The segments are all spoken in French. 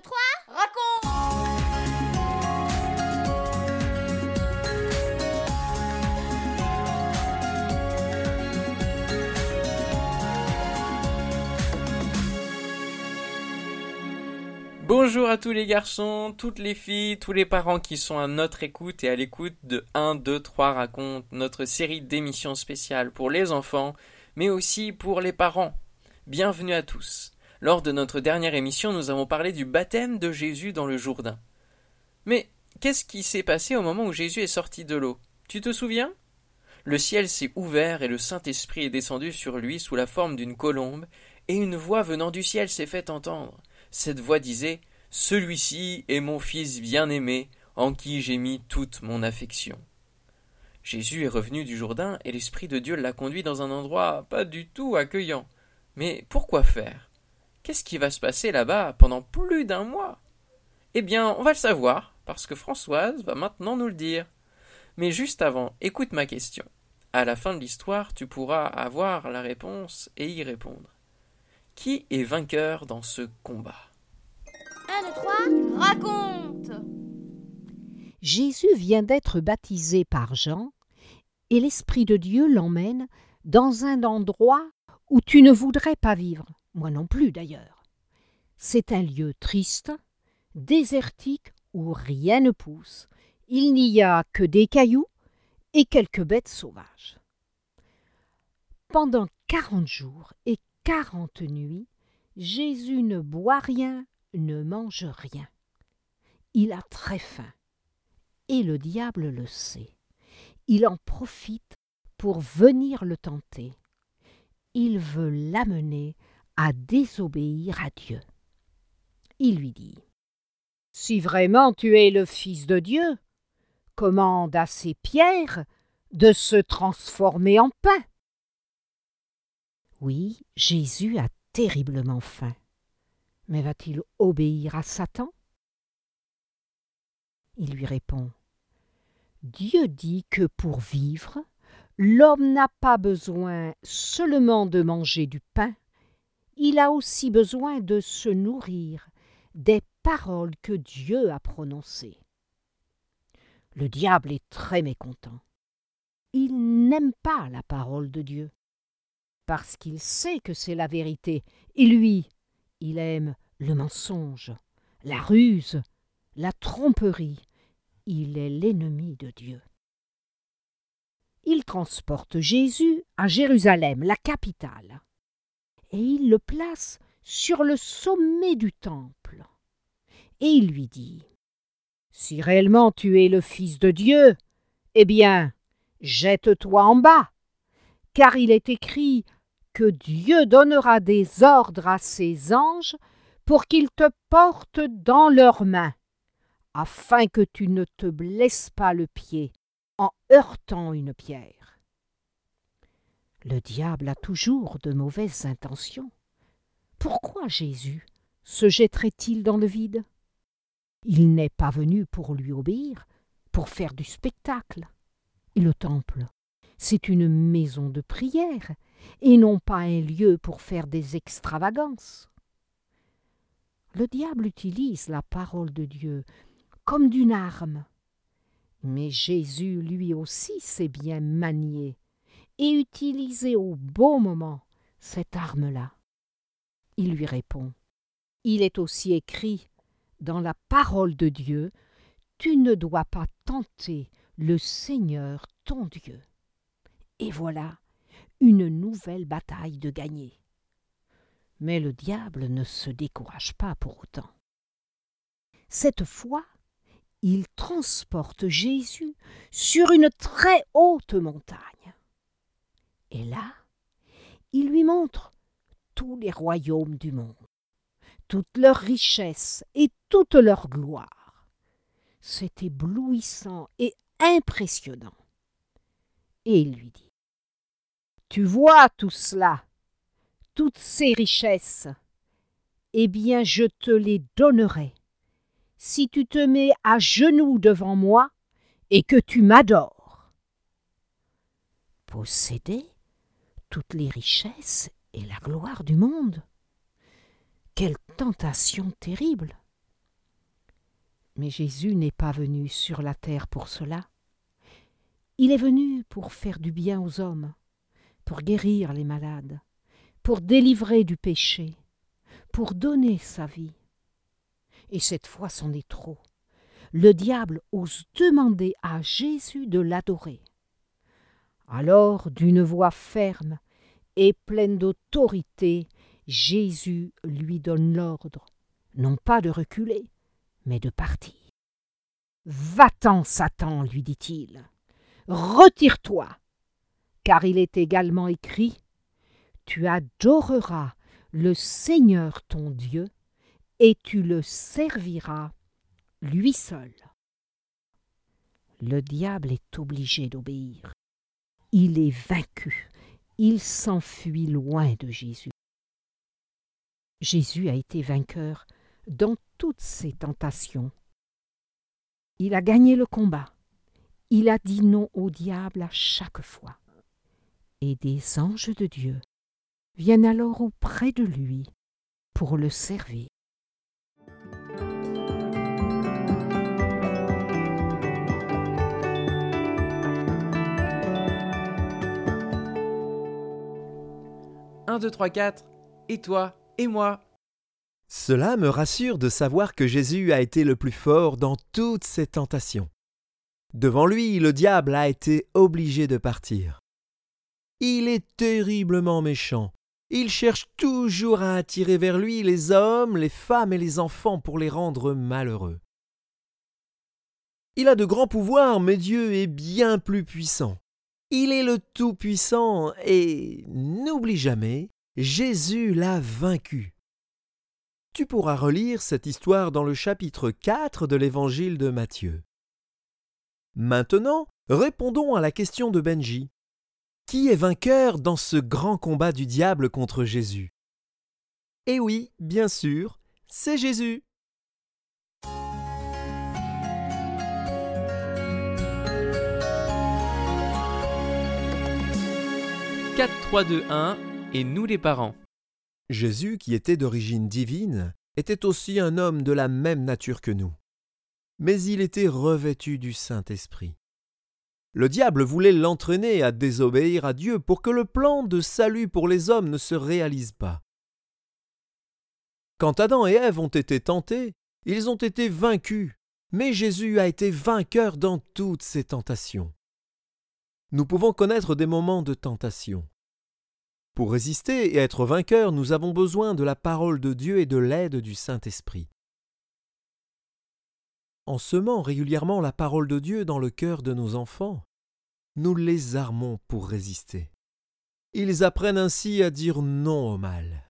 2, 3, raconte Bonjour à tous les garçons, toutes les filles, tous les parents qui sont à notre écoute et à l'écoute de 1, 2, 3 raconte, notre série d'émissions spéciales pour les enfants, mais aussi pour les parents. Bienvenue à tous. Lors de notre dernière émission, nous avons parlé du baptême de Jésus dans le Jourdain. Mais qu'est-ce qui s'est passé au moment où Jésus est sorti de l'eau? Tu te souviens? Le ciel s'est ouvert et le Saint-Esprit est descendu sur lui sous la forme d'une colombe, et une voix venant du ciel s'est fait entendre. Cette voix disait Celui-ci est mon Fils bien-aimé, en qui j'ai mis toute mon affection. Jésus est revenu du Jourdain et l'Esprit de Dieu l'a conduit dans un endroit pas du tout accueillant. Mais pourquoi faire? Qu'est-ce qui va se passer là-bas pendant plus d'un mois? Eh bien, on va le savoir, parce que Françoise va maintenant nous le dire. Mais juste avant, écoute ma question. À la fin de l'histoire, tu pourras avoir la réponse et y répondre. Qui est vainqueur dans ce combat? 1, 2, 3, raconte Jésus vient d'être baptisé par Jean, et l'Esprit de Dieu l'emmène dans un endroit où tu ne voudrais pas vivre, moi non plus d'ailleurs. C'est un lieu triste, désertique, où rien ne pousse. Il n'y a que des cailloux et quelques bêtes sauvages. Pendant quarante jours et quarante nuits, Jésus ne boit rien, ne mange rien. Il a très faim, et le diable le sait. Il en profite pour venir le tenter. Il veut l'amener à désobéir à Dieu. Il lui dit Si vraiment tu es le Fils de Dieu, commande à ces pierres de se transformer en pain. Oui, Jésus a terriblement faim. Mais va-t-il obéir à Satan? Il lui répond Dieu dit que pour vivre, l'homme n'a pas besoin seulement de manger du pain, il a aussi besoin de se nourrir des paroles que Dieu a prononcées. Le diable est très mécontent. Il n'aime pas la parole de Dieu, parce qu'il sait que c'est la vérité, et lui, il aime le mensonge, la ruse, la tromperie. Il est l'ennemi de Dieu. Il transporte Jésus à Jérusalem, la capitale, et il le place sur le sommet du temple. Et il lui dit Si réellement tu es le Fils de Dieu, eh bien, jette-toi en bas, car il est écrit que Dieu donnera des ordres à ses anges pour qu'ils te portent dans leurs mains, afin que tu ne te blesses pas le pied en heurtant une pierre. Le diable a toujours de mauvaises intentions. Pourquoi Jésus se jetterait-il dans le vide? Il n'est pas venu pour lui obéir, pour faire du spectacle. Et le temple, c'est une maison de prière, et non pas un lieu pour faire des extravagances. Le diable utilise la parole de Dieu comme d'une arme. Mais Jésus lui aussi sait bien manier et utiliser au bon moment cette arme-là. Il lui répond Il est aussi écrit dans la parole de Dieu Tu ne dois pas tenter le Seigneur ton Dieu. Et voilà une nouvelle bataille de gagner. Mais le diable ne se décourage pas pour autant. Cette fois, il transporte Jésus sur une très haute montagne. Et là, il lui montre tous les royaumes du monde, toute leur richesse et toute leur gloire. C'est éblouissant et impressionnant. Et il lui dit Tu vois tout cela, toutes ces richesses Eh bien, je te les donnerai si tu te mets à genoux devant moi et que tu m'adores. Posséder toutes les richesses et la gloire du monde. Quelle tentation terrible. Mais Jésus n'est pas venu sur la terre pour cela. Il est venu pour faire du bien aux hommes, pour guérir les malades, pour délivrer du péché, pour donner sa vie. Et cette fois c'en est trop. Le diable ose demander à Jésus de l'adorer. Alors, d'une voix ferme et pleine d'autorité, Jésus lui donne l'ordre, non pas de reculer, mais de partir. Va-t'en, Satan, lui dit-il. Retire-toi, car il est également écrit Tu adoreras le Seigneur ton Dieu, et tu le serviras lui seul. Le diable est obligé d'obéir. Il est vaincu. Il s'enfuit loin de Jésus. Jésus a été vainqueur dans toutes ses tentations. Il a gagné le combat. Il a dit non au diable à chaque fois. Et des anges de Dieu viennent alors auprès de lui pour le servir. Un, deux, trois, quatre. Et toi, et moi. Cela me rassure de savoir que Jésus a été le plus fort dans toutes ses tentations. Devant lui, le diable a été obligé de partir. Il est terriblement méchant. Il cherche toujours à attirer vers lui les hommes, les femmes et les enfants pour les rendre malheureux. Il a de grands pouvoirs, mais Dieu est bien plus puissant. Il est le Tout-Puissant et n'oublie jamais, Jésus l'a vaincu. Tu pourras relire cette histoire dans le chapitre 4 de l'Évangile de Matthieu. Maintenant, répondons à la question de Benji. Qui est vainqueur dans ce grand combat du diable contre Jésus? Eh oui, bien sûr, c'est Jésus. 4, 3, 2, 1 et nous les parents. Jésus, qui était d'origine divine, était aussi un homme de la même nature que nous. Mais il était revêtu du Saint-Esprit. Le diable voulait l'entraîner à désobéir à Dieu pour que le plan de salut pour les hommes ne se réalise pas. Quand Adam et Ève ont été tentés, ils ont été vaincus, mais Jésus a été vainqueur dans toutes ses tentations. Nous pouvons connaître des moments de tentation. Pour résister et être vainqueurs, nous avons besoin de la parole de Dieu et de l'aide du Saint-Esprit. En semant régulièrement la parole de Dieu dans le cœur de nos enfants, nous les armons pour résister. Ils apprennent ainsi à dire non au mal.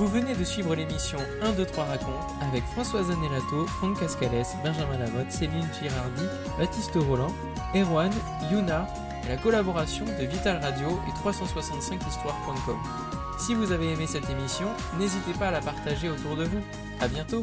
Vous venez de suivre l'émission 1, 2, 3 raconte avec Françoise Anelato, Franck Cascales, Benjamin Lamotte, Céline Girardi, Baptiste Roland, Erwan, Yuna et la collaboration de Vital Radio et 365histoire.com. Si vous avez aimé cette émission, n'hésitez pas à la partager autour de vous. À bientôt!